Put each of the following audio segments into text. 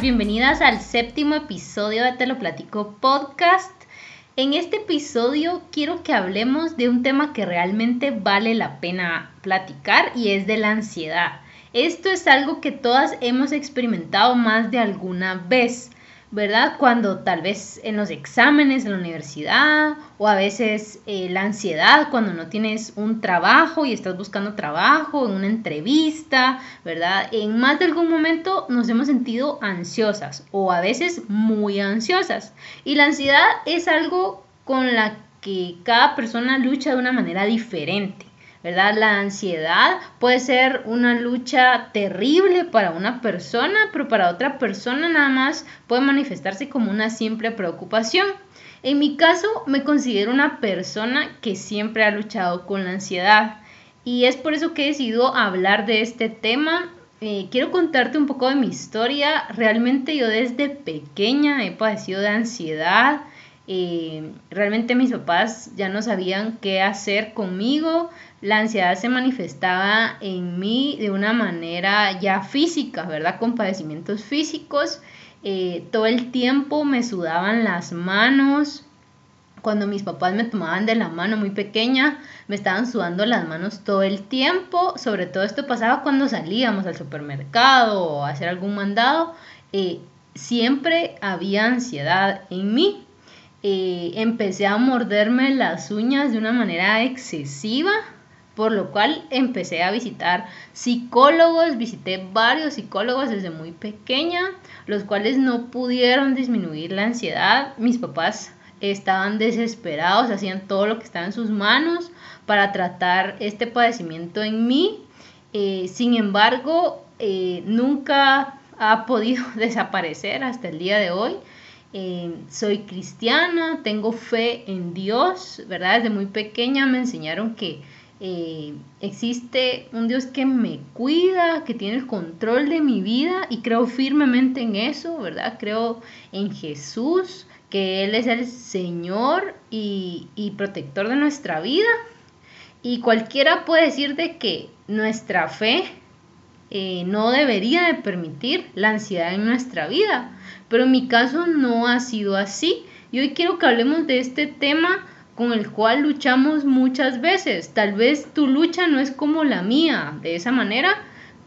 bienvenidas al séptimo episodio de Te lo platico podcast. En este episodio quiero que hablemos de un tema que realmente vale la pena platicar y es de la ansiedad. Esto es algo que todas hemos experimentado más de alguna vez. ¿Verdad? Cuando tal vez en los exámenes en la universidad o a veces eh, la ansiedad cuando no tienes un trabajo y estás buscando trabajo, en una entrevista, ¿verdad? En más de algún momento nos hemos sentido ansiosas o a veces muy ansiosas. Y la ansiedad es algo con la que cada persona lucha de una manera diferente. ¿Verdad? La ansiedad puede ser una lucha terrible para una persona, pero para otra persona nada más puede manifestarse como una simple preocupación. En mi caso, me considero una persona que siempre ha luchado con la ansiedad y es por eso que he decidido hablar de este tema. Eh, quiero contarte un poco de mi historia. Realmente yo desde pequeña he padecido de ansiedad. Eh, realmente mis papás ya no sabían qué hacer conmigo. La ansiedad se manifestaba en mí de una manera ya física, ¿verdad? Con padecimientos físicos. Eh, todo el tiempo me sudaban las manos. Cuando mis papás me tomaban de la mano muy pequeña, me estaban sudando las manos todo el tiempo. Sobre todo esto pasaba cuando salíamos al supermercado o a hacer algún mandado. Eh, siempre había ansiedad en mí. Eh, empecé a morderme las uñas de una manera excesiva, por lo cual empecé a visitar psicólogos, visité varios psicólogos desde muy pequeña, los cuales no pudieron disminuir la ansiedad. Mis papás estaban desesperados, hacían todo lo que estaba en sus manos para tratar este padecimiento en mí. Eh, sin embargo, eh, nunca ha podido desaparecer hasta el día de hoy. Eh, soy cristiana, tengo fe en Dios, ¿verdad? Desde muy pequeña me enseñaron que eh, existe un Dios que me cuida, que tiene el control de mi vida y creo firmemente en eso, ¿verdad? Creo en Jesús, que Él es el Señor y, y protector de nuestra vida. Y cualquiera puede decir de que nuestra fe eh, no debería de permitir la ansiedad en nuestra vida. Pero en mi caso no ha sido así. Y hoy quiero que hablemos de este tema con el cual luchamos muchas veces. Tal vez tu lucha no es como la mía, de esa manera,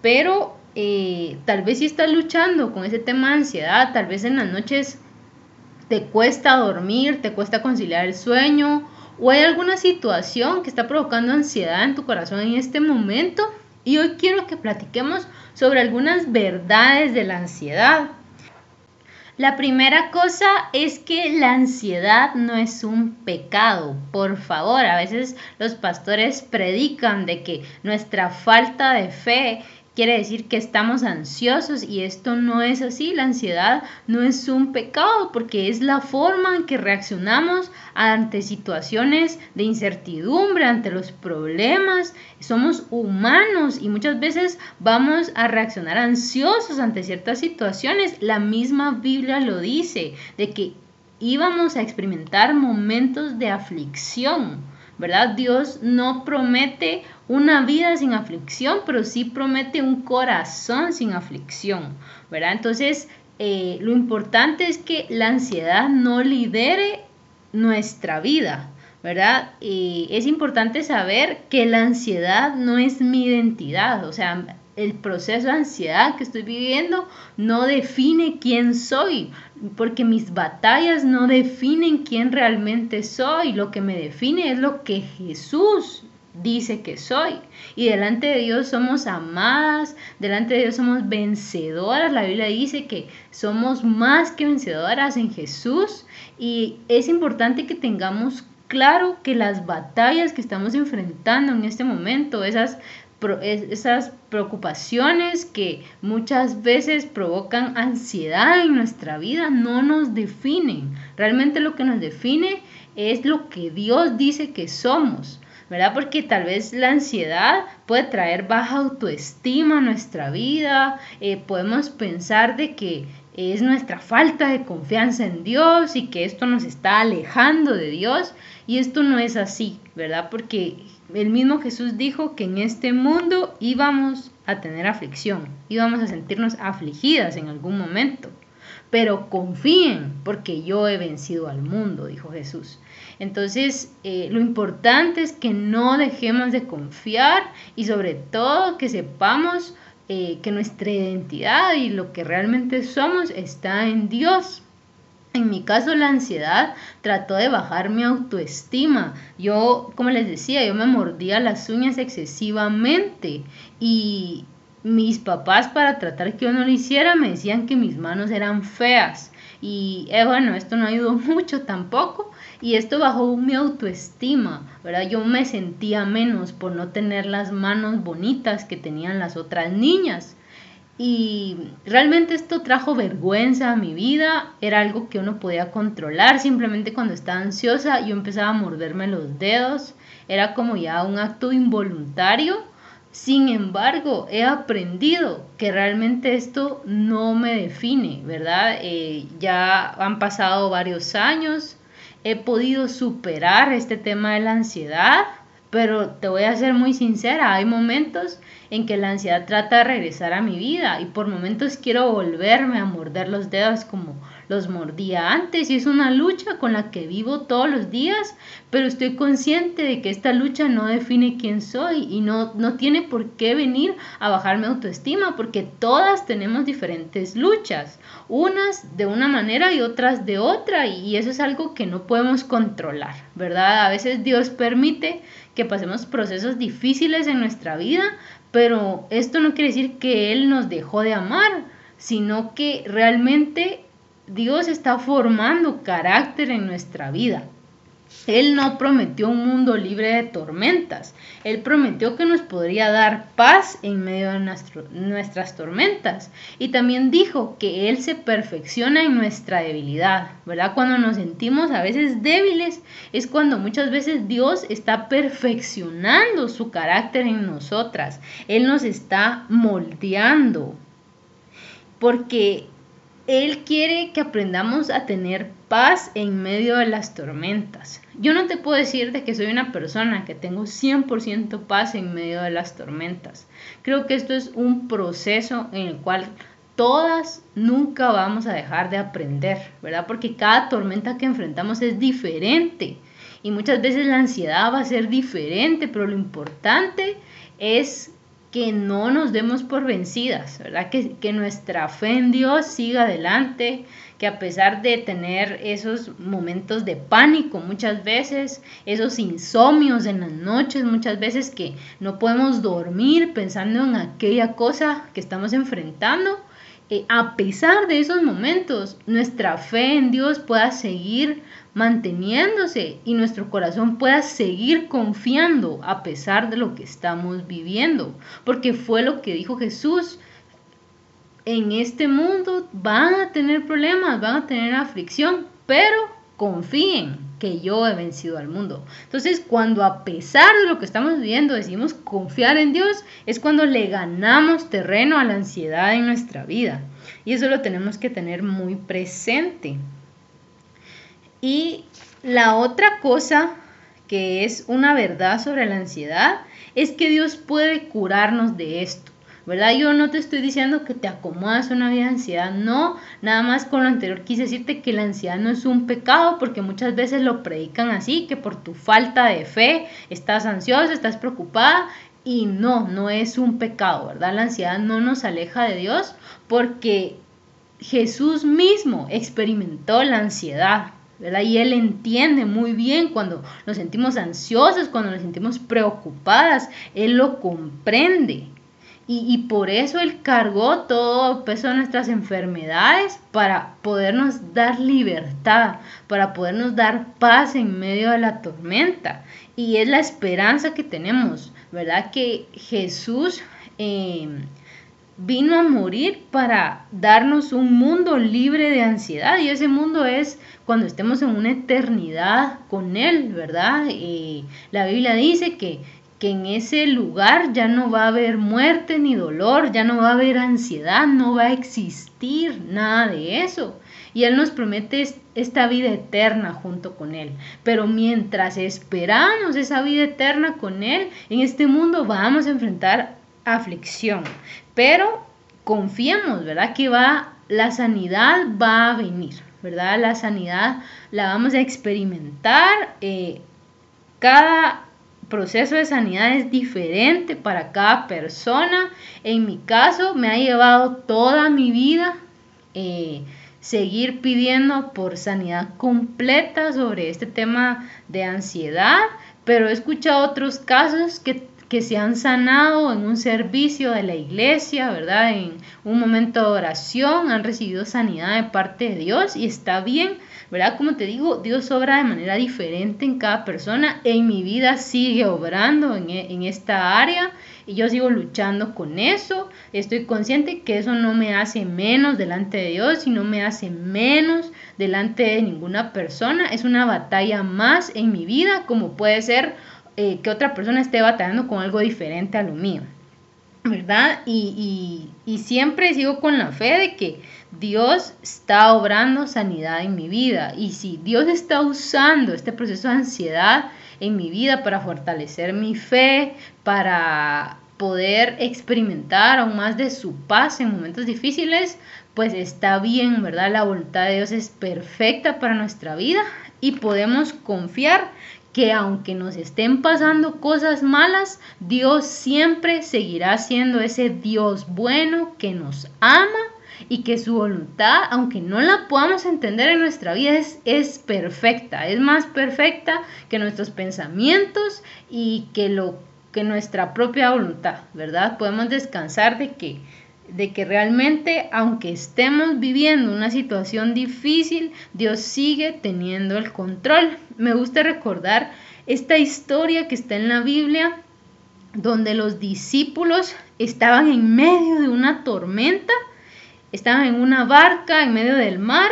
pero eh, tal vez si estás luchando con ese tema de ansiedad, tal vez en las noches te cuesta dormir, te cuesta conciliar el sueño, o hay alguna situación que está provocando ansiedad en tu corazón en este momento y hoy quiero que platiquemos sobre algunas verdades de la ansiedad. La primera cosa es que la ansiedad no es un pecado. Por favor, a veces los pastores predican de que nuestra falta de fe quiere decir que estamos ansiosos y esto no es así. La ansiedad no es un pecado porque es la forma en que reaccionamos ante situaciones de incertidumbre, ante los problemas. Somos humanos y muchas veces vamos a reaccionar ansiosos ante ciertas situaciones. La misma Biblia lo dice, de que íbamos a experimentar momentos de aflicción. ¿verdad? Dios no promete una vida sin aflicción, pero sí promete un corazón sin aflicción, ¿verdad? Entonces, eh, lo importante es que la ansiedad no lidere nuestra vida, ¿verdad? es importante saber que la ansiedad no es mi identidad, o sea, el proceso de ansiedad que estoy viviendo no define quién soy, porque mis batallas no definen quién realmente soy, lo que me define es lo que Jesús dice que soy. Y delante de Dios somos amadas, delante de Dios somos vencedoras. La Biblia dice que somos más que vencedoras en Jesús y es importante que tengamos claro que las batallas que estamos enfrentando en este momento, esas esas preocupaciones que muchas veces provocan ansiedad en nuestra vida no nos definen. Realmente lo que nos define es lo que Dios dice que somos. ¿Verdad? Porque tal vez la ansiedad puede traer baja autoestima a nuestra vida, eh, podemos pensar de que es nuestra falta de confianza en Dios y que esto nos está alejando de Dios y esto no es así, ¿verdad? Porque el mismo Jesús dijo que en este mundo íbamos a tener aflicción, íbamos a sentirnos afligidas en algún momento. Pero confíen, porque yo he vencido al mundo, dijo Jesús. Entonces, eh, lo importante es que no dejemos de confiar y sobre todo que sepamos eh, que nuestra identidad y lo que realmente somos está en Dios. En mi caso, la ansiedad trató de bajar mi autoestima. Yo, como les decía, yo me mordía las uñas excesivamente y mis papás para tratar que yo no lo hiciera me decían que mis manos eran feas. Y eh, bueno, esto no ayudó mucho tampoco y esto bajó mi autoestima, ¿verdad? Yo me sentía menos por no tener las manos bonitas que tenían las otras niñas. Y realmente esto trajo vergüenza a mi vida, era algo que uno podía controlar, simplemente cuando estaba ansiosa yo empezaba a morderme los dedos, era como ya un acto involuntario. Sin embargo, he aprendido que realmente esto no me define, ¿verdad? Eh, ya han pasado varios años, he podido superar este tema de la ansiedad, pero te voy a ser muy sincera, hay momentos en que la ansiedad trata de regresar a mi vida y por momentos quiero volverme a morder los dedos como los mordía antes y es una lucha con la que vivo todos los días, pero estoy consciente de que esta lucha no define quién soy y no, no tiene por qué venir a bajar mi autoestima porque todas tenemos diferentes luchas, unas de una manera y otras de otra y eso es algo que no podemos controlar, ¿verdad? A veces Dios permite que pasemos procesos difíciles en nuestra vida, pero esto no quiere decir que Él nos dejó de amar, sino que realmente Dios está formando carácter en nuestra vida. Él no prometió un mundo libre de tormentas. Él prometió que nos podría dar paz en medio de nuestras tormentas. Y también dijo que Él se perfecciona en nuestra debilidad, ¿verdad? Cuando nos sentimos a veces débiles es cuando muchas veces Dios está perfeccionando su carácter en nosotras. Él nos está moldeando. Porque él quiere que aprendamos a tener paz en medio de las tormentas. Yo no te puedo decir de que soy una persona que tengo 100% paz en medio de las tormentas. Creo que esto es un proceso en el cual todas nunca vamos a dejar de aprender, ¿verdad? Porque cada tormenta que enfrentamos es diferente y muchas veces la ansiedad va a ser diferente, pero lo importante es que no nos demos por vencidas, ¿verdad? Que, que, nuestra fe en Dios siga adelante, que a pesar de tener esos momentos de pánico muchas veces, esos insomnios en las noches muchas veces que no podemos dormir pensando en aquella cosa que estamos enfrentando, a pesar de esos momentos, nuestra fe en Dios pueda seguir manteniéndose y nuestro corazón pueda seguir confiando a pesar de lo que estamos viviendo. Porque fue lo que dijo Jesús. En este mundo van a tener problemas, van a tener aflicción, pero confíen que yo he vencido al mundo. Entonces, cuando a pesar de lo que estamos viviendo decidimos confiar en Dios, es cuando le ganamos terreno a la ansiedad en nuestra vida. Y eso lo tenemos que tener muy presente. Y la otra cosa que es una verdad sobre la ansiedad es que Dios puede curarnos de esto. ¿Verdad? Yo no te estoy diciendo que te acomodas a una vida de ansiedad, no, nada más con lo anterior quise decirte que la ansiedad no es un pecado, porque muchas veces lo predican así, que por tu falta de fe estás ansiosa, estás preocupada, y no, no es un pecado, ¿verdad? La ansiedad no nos aleja de Dios porque Jesús mismo experimentó la ansiedad, ¿verdad? Y Él entiende muy bien cuando nos sentimos ansiosos, cuando nos sentimos preocupadas, Él lo comprende. Y, por eso Él cargó todo peso de nuestras enfermedades para podernos dar libertad, para podernos dar paz en medio de la tormenta. Y es la esperanza que tenemos, ¿verdad? Que Jesús eh, vino a morir para darnos un mundo libre de ansiedad. Y ese mundo es cuando estemos en una eternidad con Él, ¿verdad? Eh, la Biblia dice que que en ese lugar ya no va a haber muerte ni dolor, ya no va a haber ansiedad, no va a existir nada de eso. Y Él nos promete esta vida eterna junto con Él. Pero mientras esperamos esa vida eterna con Él, en este mundo vamos a enfrentar aflicción. Pero confiemos, ¿verdad? Que va, la sanidad va a venir, ¿verdad? La sanidad la vamos a experimentar. Eh, cada proceso de sanidad es diferente para cada persona. En mi caso, me ha llevado toda mi vida eh, seguir pidiendo por sanidad completa sobre este tema de ansiedad, pero he escuchado otros casos que que se han sanado en un servicio de la iglesia, ¿verdad? En un momento de oración, han recibido sanidad de parte de Dios y está bien, ¿verdad? Como te digo, Dios obra de manera diferente en cada persona. En mi vida sigue obrando en, e, en esta área y yo sigo luchando con eso. Estoy consciente que eso no me hace menos delante de Dios y no me hace menos delante de ninguna persona. Es una batalla más en mi vida, como puede ser eh, que otra persona esté batallando con algo diferente a lo mío, ¿verdad? Y, y, siempre sigo con la fe de que Dios está obrando sanidad en mi vida. Y si Dios está usando este proceso de ansiedad en mi vida para fortalecer mi fe, para poder experimentar aún más de su paz en momentos difíciles, pues está bien, ¿verdad? La voluntad de Dios es perfecta para nuestra vida y podemos confiar que aunque nos estén pasando cosas malas, Dios siempre seguirá siendo ese Dios bueno que nos ama y que su voluntad, aunque no la podamos entender en nuestra vida, es, perfecta, es más perfecta que nuestros pensamientos y que, lo, que nuestra propia voluntad, ¿verdad? Podemos descansar de que de que realmente, aunque estemos viviendo una situación difícil, Dios sigue teniendo el control. Me gusta recordar esta historia que está en la Biblia, donde los discípulos estaban en medio de una tormenta, estaban en una barca en medio del mar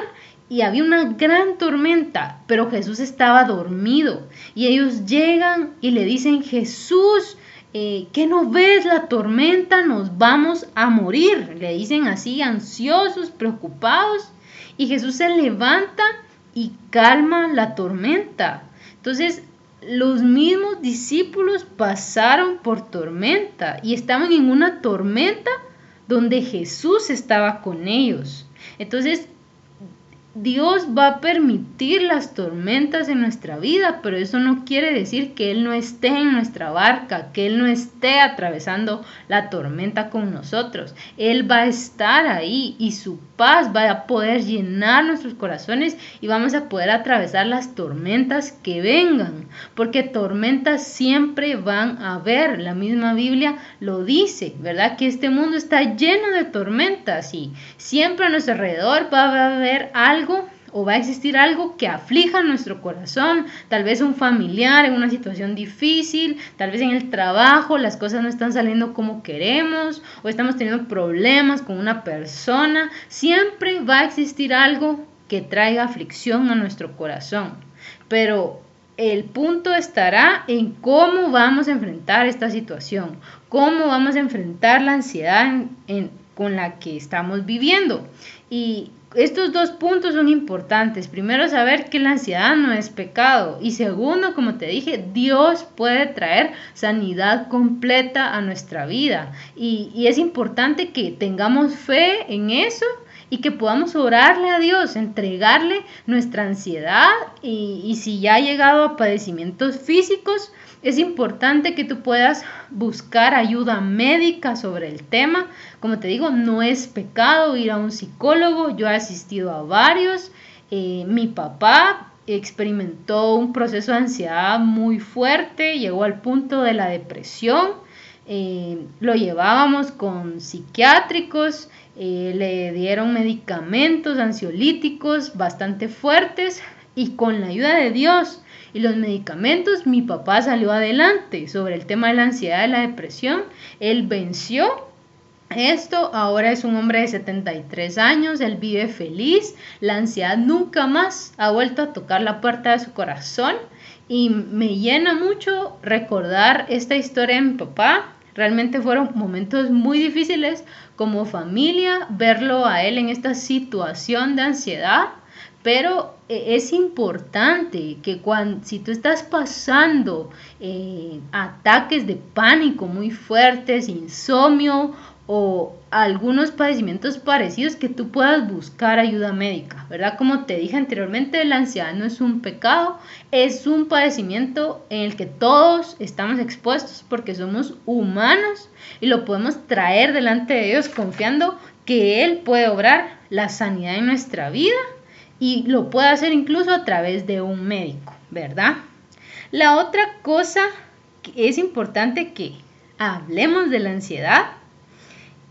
y había una gran tormenta, pero Jesús estaba dormido y ellos llegan y le dicen, Jesús, eh, ¿qué no ves la tormenta? Nos vamos a morir. Le dicen así, ansiosos, preocupados. Y Jesús se levanta y calma la tormenta. Entonces, los mismos discípulos pasaron por tormenta y estaban en una tormenta donde Jesús estaba con ellos. Entonces, Dios va a permitir las tormentas en nuestra vida, pero eso no quiere decir que Él no esté en nuestra barca, que Él no esté atravesando la tormenta con nosotros. Él va a estar ahí y su paz va a poder llenar nuestros corazones y vamos a poder atravesar las tormentas que vengan, porque tormentas siempre van a haber. La misma Biblia lo dice, ¿verdad? Que este mundo está lleno de tormentas y siempre a nuestro alrededor va a haber algo o va a existir algo que aflija nuestro corazón, tal vez un familiar en una situación difícil, tal vez en el trabajo las cosas no están saliendo como queremos o estamos teniendo problemas con una persona, siempre va a existir algo que traiga aflicción a nuestro corazón. Pero el punto estará en cómo vamos a enfrentar esta situación, cómo vamos a enfrentar la ansiedad con la que estamos viviendo. Y estos dos puntos son importantes. Primero, saber que la ansiedad no es pecado. Y segundo, como te dije, Dios puede traer sanidad completa a nuestra vida. Y, es importante que tengamos fe en eso y que podamos orarle a Dios, entregarle nuestra ansiedad y, y si ya ha llegado a padecimientos físicos, es importante que tú puedas buscar ayuda médica sobre el tema. Como te digo, no es pecado ir a un psicólogo. Yo he asistido a varios. Eh, mi papá experimentó un proceso de ansiedad muy fuerte, llegó al punto de la depresión. Eh, lo llevábamos con psiquiátricos, eh, le dieron medicamentos ansiolíticos bastante fuertes y con la ayuda de Dios y los medicamentos, mi papá salió adelante sobre el tema de la ansiedad y la depresión. Él venció esto, ahora es un hombre de 73 años, él vive feliz, la ansiedad nunca más ha vuelto a tocar la puerta de su corazón y me llena mucho recordar esta historia de mi papá. Realmente fueron momentos muy difíciles como familia verlo a él en esta situación de ansiedad, pero eh, es importante que cuando, si tú estás pasando eh, ataques de pánico muy fuertes, insomnio o algunos padecimientos parecidos que tú puedas buscar ayuda médica, ¿verdad? Como te dije anteriormente, la ansiedad no es un pecado, es un padecimiento en el que todos estamos expuestos porque somos humanos y lo podemos traer delante de Dios confiando que Él puede obrar la sanidad en nuestra vida y lo puede hacer incluso a través de un médico, ¿verdad? La otra cosa que es importante que hablemos de la ansiedad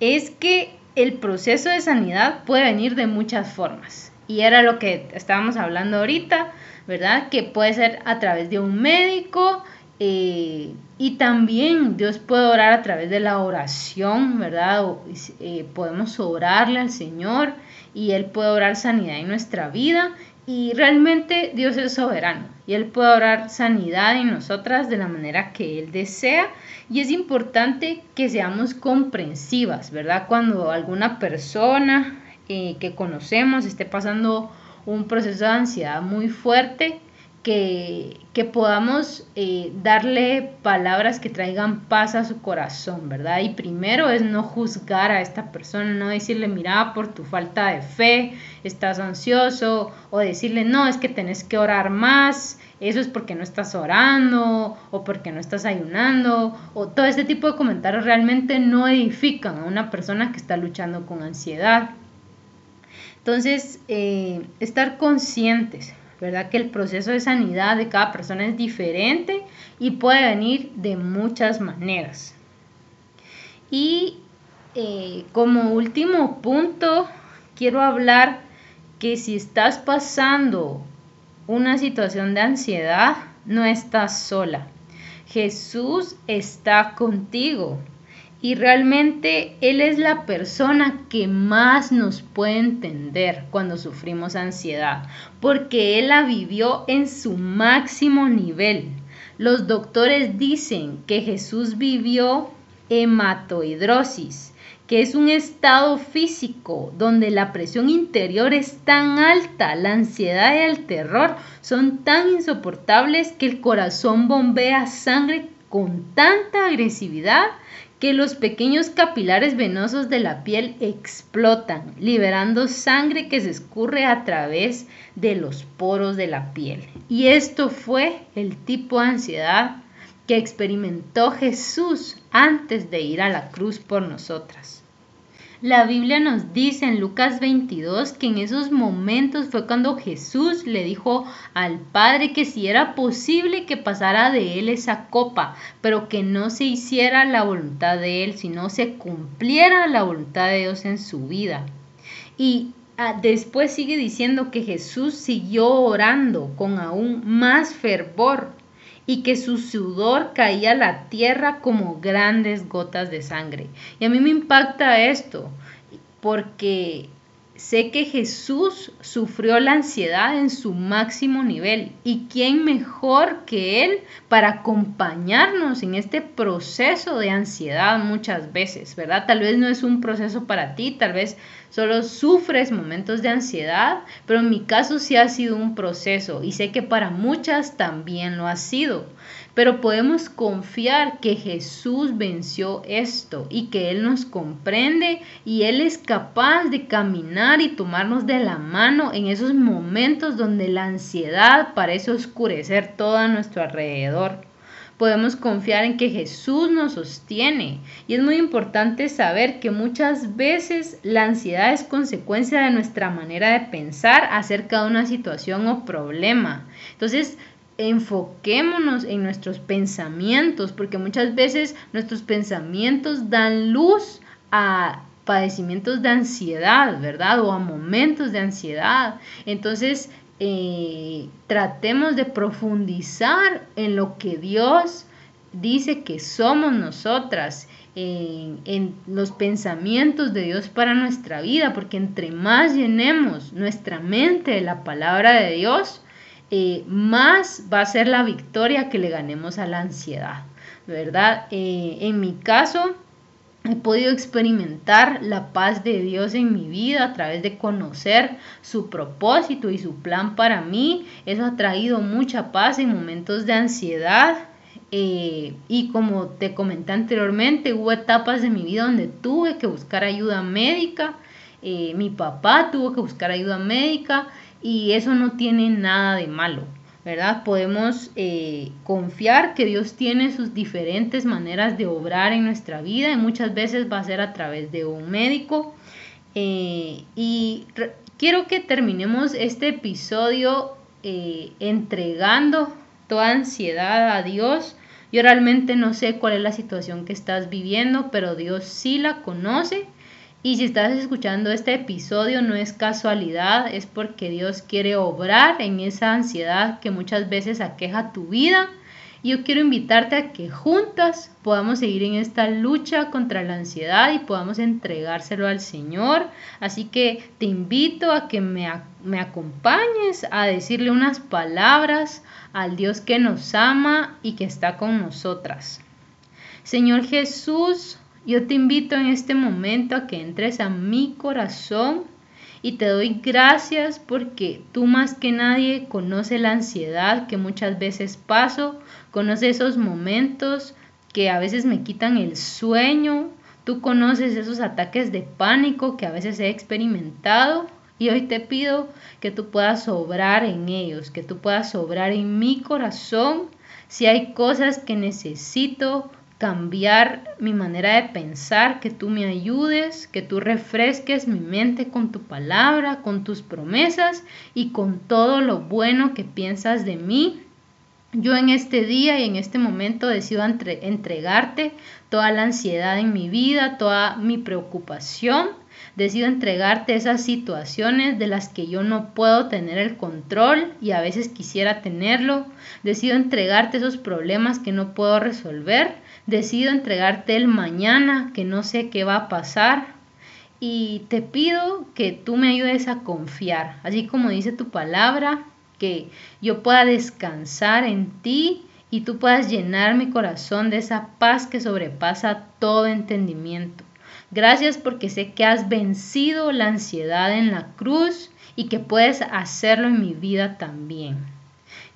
es que el proceso de sanidad puede venir de muchas formas. Y era lo que estábamos hablando ahorita, ¿verdad? Que puede ser a través de un médico eh, y también Dios puede orar a través de la oración, ¿verdad? Eh, podemos orarle al Señor y Él puede orar sanidad en nuestra vida y realmente Dios es soberano y Él puede orar sanidad en nosotras de la manera que Él desea. Y es importante que seamos comprensivas, ¿verdad? Cuando alguna persona eh, que conocemos esté pasando un proceso de ansiedad muy fuerte, que, podamos eh, darle palabras que traigan paz a su corazón, ¿verdad? Y primero es no juzgar a esta persona, no decirle, mira, por tu falta de fe estás ansioso, o decirle, no, es que tenés que orar más, eso es porque no estás orando, o porque no estás ayunando, o todo este tipo de comentarios realmente no edifican a una persona que está luchando con ansiedad. Entonces, eh, estar conscientes, ¿verdad? Que el proceso de sanidad de cada persona es diferente y puede venir de muchas maneras. Y eh, como último punto, quiero hablar que si estás pasando una situación de ansiedad, no estás sola. Jesús está contigo. Y realmente Él es la persona que más nos puede entender cuando sufrimos ansiedad, porque Él la vivió en su máximo nivel. Los doctores dicen que Jesús vivió hematohidrosis, que es un estado físico donde la presión interior es tan alta, la ansiedad y el terror son tan insoportables que el corazón bombea sangre con tanta agresividad que los pequeños capilares venosos de la piel explotan, liberando sangre que se escurre a través de los poros de la piel. Y esto fue el tipo de ansiedad que experimentó Jesús antes de ir a la cruz por nosotras. La Biblia nos dice en Lucas 22 que en esos momentos fue cuando Jesús le dijo al Padre que si era posible que pasara de él esa copa, pero que no se hiciera la voluntad de él, sino se cumpliera la voluntad de Dios en su vida. Y ah, después sigue diciendo que Jesús siguió orando con aún más fervor y que su sudor caía a la tierra como grandes gotas de sangre. Y a mí me impacta esto, porque sé que Jesús sufrió la ansiedad en su máximo nivel y quién mejor que Él para acompañarnos en este proceso de ansiedad muchas veces, ¿verdad? Tal vez no es un proceso para ti, tal vez solo sufres momentos de ansiedad, pero en mi caso sí ha sido un proceso y sé que para muchas también lo ha sido. Pero podemos confiar que Jesús venció esto y que Él nos comprende y Él es capaz de caminar y tomarnos de la mano en esos momentos donde la ansiedad parece oscurecer todo a nuestro alrededor podemos confiar en que Jesús nos sostiene. Y es muy importante saber que muchas veces la ansiedad es consecuencia de nuestra manera de pensar acerca de una situación o problema. Entonces, enfoquémonos en nuestros pensamientos, porque muchas veces nuestros pensamientos dan luz a padecimientos de ansiedad, ¿verdad? O a momentos de ansiedad. Entonces, eh, tratemos de profundizar en lo que Dios dice que somos nosotras, en, en, los pensamientos de Dios para nuestra vida, porque entre más llenemos nuestra mente de la palabra de Dios, eh, más va a ser la victoria que le ganemos a la ansiedad, ¿verdad? Eh, en mi caso, He podido experimentar la paz de Dios en mi vida a través de conocer su propósito y su plan para mí. Eso ha traído mucha paz en momentos de ansiedad. Eh, y como te comenté anteriormente, hubo etapas de mi vida donde tuve que buscar ayuda médica. Mi papá tuvo que buscar ayuda médica y eso no tiene nada de malo. ¿verdad? Podemos eh, confiar que Dios tiene sus diferentes maneras de obrar en nuestra vida y muchas veces va a ser a través de un médico. Eh, y quiero que terminemos este episodio eh, entregando toda ansiedad a Dios. Yo realmente no sé cuál es la situación que estás viviendo, pero Dios sí la conoce y si estás escuchando este episodio no es casualidad, es porque Dios quiere obrar en esa ansiedad que muchas veces aqueja tu vida. Y yo quiero invitarte a que juntas podamos seguir en esta lucha contra la ansiedad y podamos entregárselo al Señor. Así que te invito a que me, me acompañes a decirle unas palabras al Dios que nos ama y que está con nosotras. Señor Jesús, yo te invito en este momento a que entres a mi corazón y te doy gracias porque tú más que nadie conoces la ansiedad que muchas veces paso, conoces esos momentos que a veces me quitan el sueño, tú conoces esos ataques de pánico que a veces he experimentado y hoy te pido que tú puedas sobrar en ellos, que tú puedas sobrar en mi corazón si hay cosas que necesito cambiar mi manera de pensar, que tú me ayudes, que tú refresques mi mente con tu palabra, con tus promesas y con todo lo bueno que piensas de mí. Yo en este día y en este momento decido entregarte toda la ansiedad en mi vida, toda mi preocupación. Decido entregarte esas situaciones de las que yo no puedo tener el control y a veces quisiera tenerlo. Decido entregarte esos problemas que no puedo resolver decido entregarte el mañana, que no sé qué va a pasar. Y te pido que tú me ayudes a confiar, así como dice tu palabra, que yo pueda descansar en ti y tú puedas llenar mi corazón de esa paz que sobrepasa todo entendimiento. Gracias porque sé que has vencido la ansiedad en la cruz y que puedes hacerlo en mi vida también.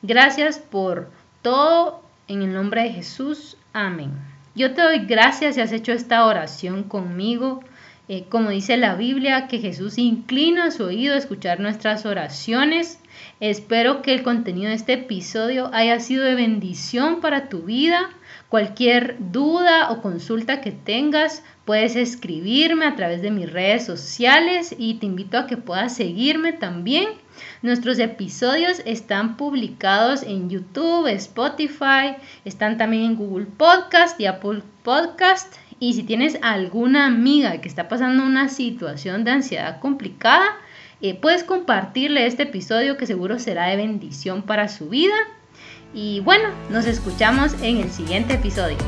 Gracias por todo en el nombre de Jesús. Amén. Yo te doy gracias si has hecho esta oración conmigo. Eh, como dice la Biblia, que Jesús inclina su oído a escuchar nuestras oraciones. Espero que el contenido de este episodio haya sido de bendición para tu vida. Cualquier duda o consulta que tengas, puedes escribirme a través de mis redes sociales y te invito a que puedas seguirme también. Nuestros episodios están publicados en YouTube, Spotify, están también en Google Podcast y Apple Podcast. Y si tienes alguna amiga que está pasando una situación de ansiedad complicada, eh, puedes compartirle este episodio que seguro será de bendición para su vida. Y bueno, nos escuchamos en el siguiente episodio.